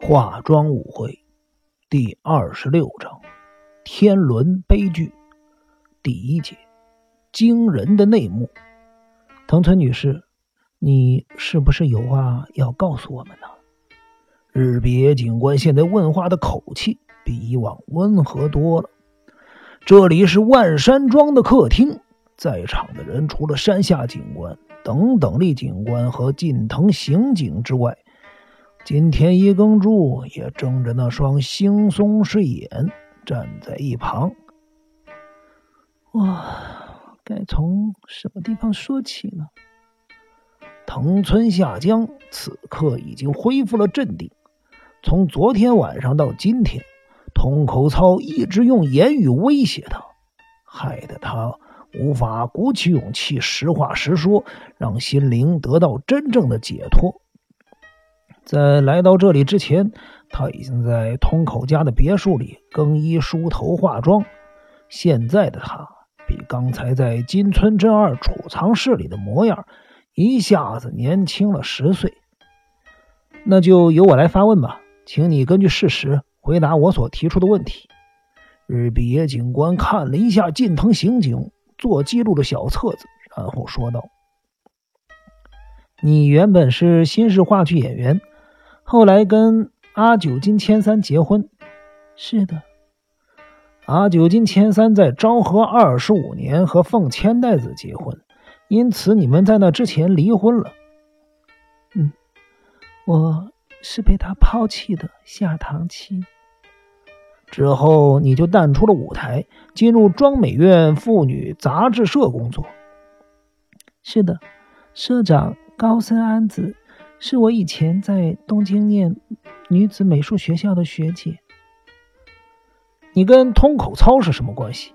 化妆舞会第二十六章：天伦悲剧第一节：惊人的内幕。藤村女士，你是不是有话要告诉我们呢？日别警官现在问话的口气比以往温和多了。这里是万山庄的客厅，在场的人除了山下警官、等等力警官和近藤刑警之外。今天一耕助也睁着那双惺忪睡眼站在一旁。哇，该从什么地方说起呢？藤村下江此刻已经恢复了镇定。从昨天晚上到今天，通口操一直用言语威胁他，害得他无法鼓起勇气实话实说，让心灵得到真正的解脱。在来到这里之前，他已经在通口家的别墅里更衣、梳头、化妆。现在的他比刚才在金村镇二储藏室里的模样一下子年轻了十岁。那就由我来发问吧，请你根据事实回答我所提出的问题。日比野警官看了一下近藤刑警做记录的小册子，然后说道：“你原本是新式话剧演员。”后来跟阿久金千三结婚，是的。阿久金千三在昭和二十五年和凤千代子结婚，因此你们在那之前离婚了。嗯，我是被他抛弃的下堂妻。之后你就淡出了舞台，进入庄美院妇女杂志社工作。是的，社长高森安子。是我以前在东京念女子美术学校的学姐。你跟通口操是什么关系？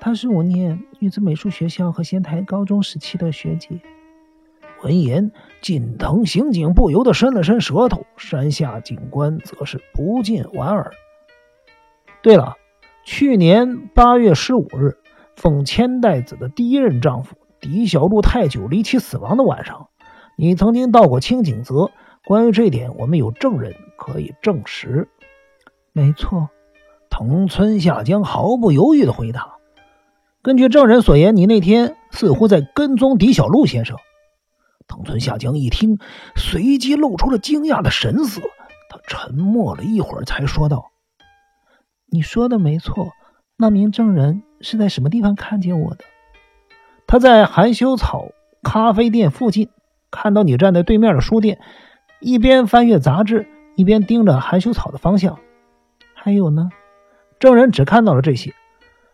她是我念女子美术学校和仙台高中时期的学姐。闻言，近藤刑警不由得伸了伸舌头，山下警官则是不禁莞尔。对了，去年八月十五日，奉千代子的第一任丈夫狄小路太久离奇死亡的晚上。你曾经到过清景泽，关于这点，我们有证人可以证实。没错，藤村下江毫不犹豫地回答：“根据证人所言，你那天似乎在跟踪狄小璐先生。”藤村下江一听，随即露出了惊讶的神色。他沉默了一会儿，才说道：“你说的没错，那名证人是在什么地方看见我的？他在含羞草咖啡店附近。”看到你站在对面的书店，一边翻阅杂志，一边盯着含羞草的方向。还有呢，证人只看到了这些。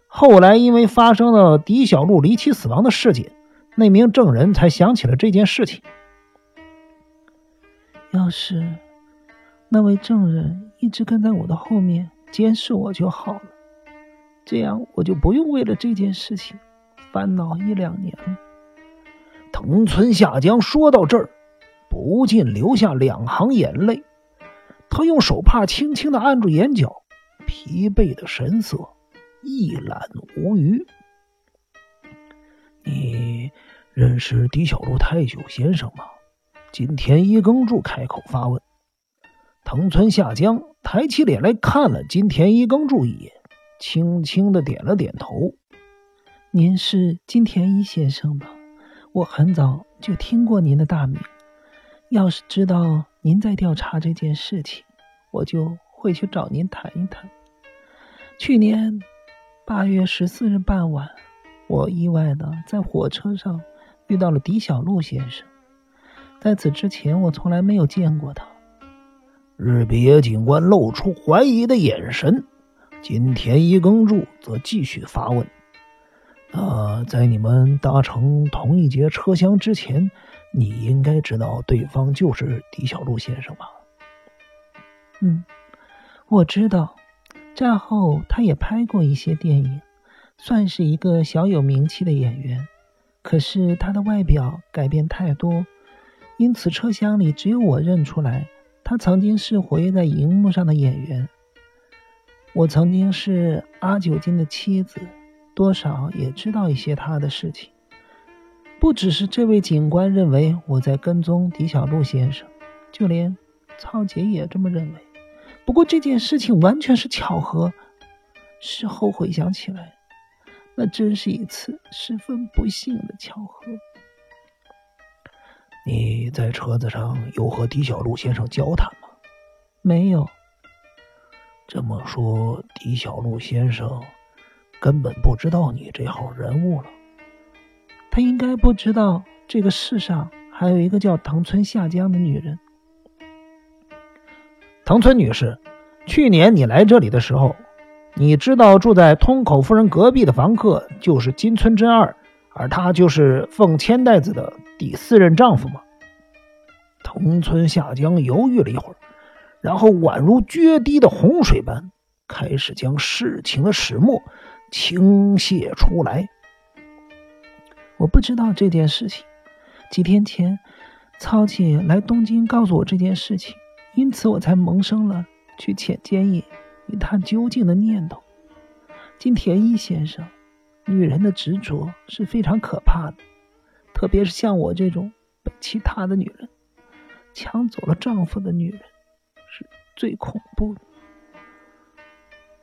后来因为发生了狄小璐离奇死亡的事件，那名证人才想起了这件事情。要是那位证人一直跟在我的后面监视我就好了，这样我就不用为了这件事情烦恼一两年了。藤村下江说到这儿，不禁流下两行眼泪。他用手帕轻轻的按住眼角，疲惫的神色一览无余。你认识狄小璐太久先生吗？金田一耕助开口发问。藤村下江抬起脸来看了金田一耕助一眼，轻轻的点了点头。您是金田一先生吧？我很早就听过您的大名，要是知道您在调查这件事情，我就会去找您谈一谈。去年八月十四日傍晚，我意外的在火车上遇到了狄小璐先生，在此之前我从来没有见过他。日比野警官露出怀疑的眼神，金田一耕助则继续发问。那在你们搭乘同一节车厢之前，你应该知道对方就是狄小璐先生吧？嗯，我知道。战后他也拍过一些电影，算是一个小有名气的演员。可是他的外表改变太多，因此车厢里只有我认出来，他曾经是活跃在荧幕上的演员。我曾经是阿九金的妻子。多少也知道一些他的事情，不只是这位警官认为我在跟踪狄小璐先生，就连曹杰也这么认为。不过这件事情完全是巧合。事后回想起来，那真是一次十分不幸的巧合。你在车子上有和狄小璐先生交谈吗？没有。这么说，狄小璐先生根本不知道你这号人物了。他应该不知道这个世上还有一个叫藤村夏江的女人。藤村女士，去年你来这里的时候，你知道住在通口夫人隔壁的房客就是金村真二，而他就是凤千代子的第四任丈夫吗？藤村夏江犹豫了一会儿。然后宛如决堤的洪水般，开始将事情的始末倾泻出来。我不知道这件事情。几天前，曹姐来东京告诉我这件事情，因此我才萌生了去浅间野一探究竟的念头。金田一先生，女人的执着是非常可怕的，特别是像我这种被其他的女人抢走了丈夫的女人。是最恐怖的。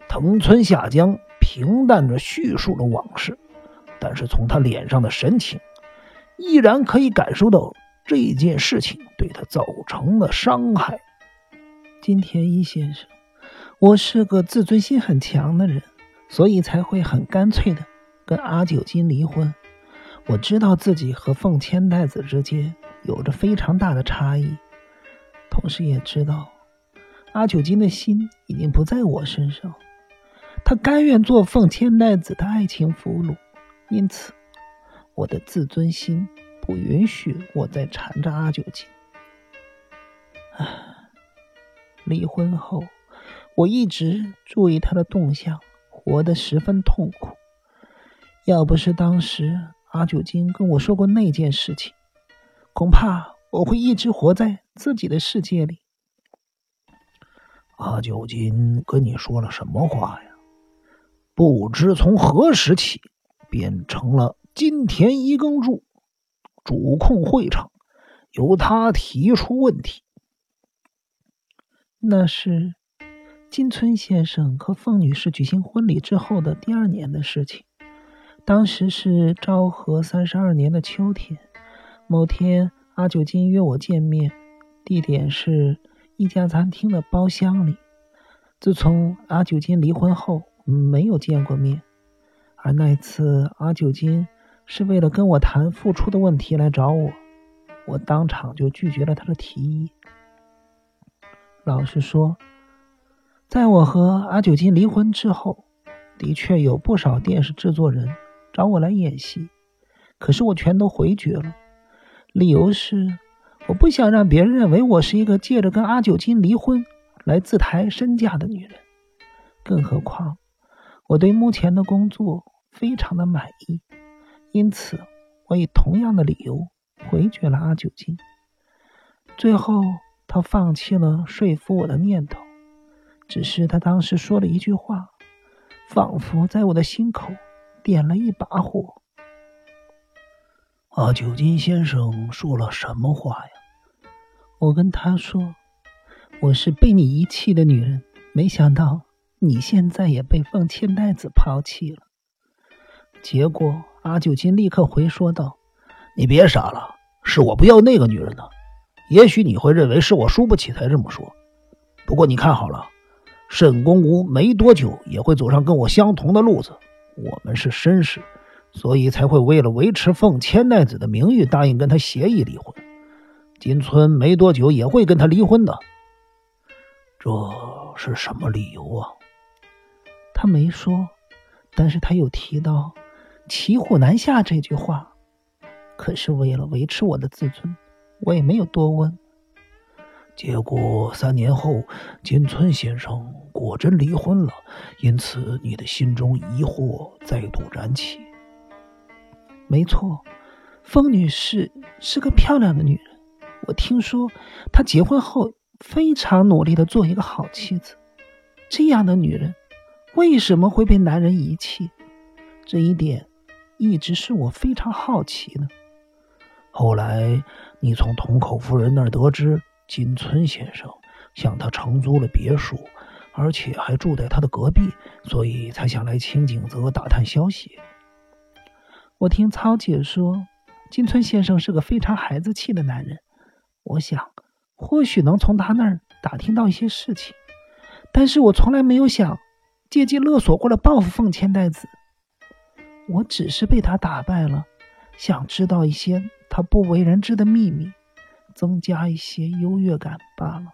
藤村夏江平淡的叙述了往事，但是从他脸上的神情，依然可以感受到这件事情对他造成的伤害。金田一先生，我是个自尊心很强的人，所以才会很干脆的跟阿九金离婚。我知道自己和凤千代子之间有着非常大的差异，同时也知道。阿九金的心已经不在我身上，他甘愿做奉千代子的爱情俘虏，因此我的自尊心不允许我再缠着阿九金。唉，离婚后我一直注意他的动向，活得十分痛苦。要不是当时阿九金跟我说过那件事情，恐怕我会一直活在自己的世界里。阿九金跟你说了什么话呀？不知从何时起，变成了金田一耕助主控会场，由他提出问题。那是金村先生和凤女士举行婚礼之后的第二年的事情。当时是昭和三十二年的秋天，某天阿九金约我见面，地点是。一家餐厅的包厢里，自从阿九金离婚后，没有见过面。而那一次阿九金是为了跟我谈付出的问题来找我，我当场就拒绝了他的提议。老实说，在我和阿九金离婚之后，的确有不少电视制作人找我来演戏，可是我全都回绝了，理由是。我不想让别人认为我是一个借着跟阿九金离婚来自抬身价的女人，更何况我对目前的工作非常的满意，因此我以同样的理由回绝了阿九金。最后，他放弃了说服我的念头，只是他当时说了一句话，仿佛在我的心口点了一把火。阿九金先生说了什么话呀？我跟他说：“我是被你遗弃的女人，没想到你现在也被凤千代子抛弃了。”结果阿九金立刻回说道：“你别傻了，是我不要那个女人呢。也许你会认为是我输不起才这么说，不过你看好了，沈公吾没多久也会走上跟我相同的路子。我们是绅士。”所以才会为了维持凤千代子的名誉，答应跟他协议离婚。金村没多久也会跟他离婚的。这是什么理由啊？他没说，但是他有提到“骑虎难下”这句话。可是为了维持我的自尊，我也没有多问。结果三年后，金村先生果真离婚了，因此你的心中疑惑再度燃起。没错，风女士是个漂亮的女人。我听说她结婚后非常努力的做一个好妻子。这样的女人为什么会被男人遗弃？这一点一直是我非常好奇的。后来你从筒口夫人那儿得知，金村先生向他承租了别墅，而且还住在他的隔壁，所以才想来清景泽打探消息。我听曹姐说，金村先生是个非常孩子气的男人，我想或许能从他那儿打听到一些事情，但是我从来没有想借机勒索过来报复凤千代子。我只是被他打败了，想知道一些他不为人知的秘密，增加一些优越感罢了。